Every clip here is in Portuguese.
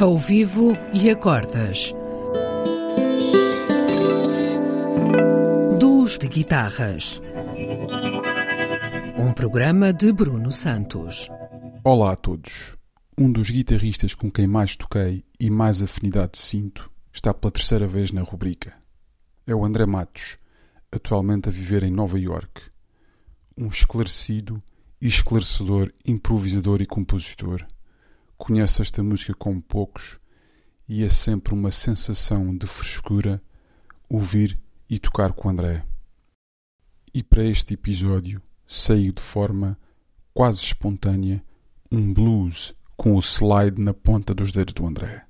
ao vivo e acordas. Duos de guitarras. Um programa de Bruno Santos. Olá a todos. Um dos guitarristas com quem mais toquei e mais afinidade sinto está pela terceira vez na rubrica. É o André Matos, atualmente a viver em Nova York. Um esclarecido e esclarecedor improvisador e compositor. Conhece esta música como poucos e é sempre uma sensação de frescura ouvir e tocar com André. E para este episódio saiu de forma quase espontânea um blues com o slide na ponta dos dedos do André.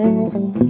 Mm-hmm.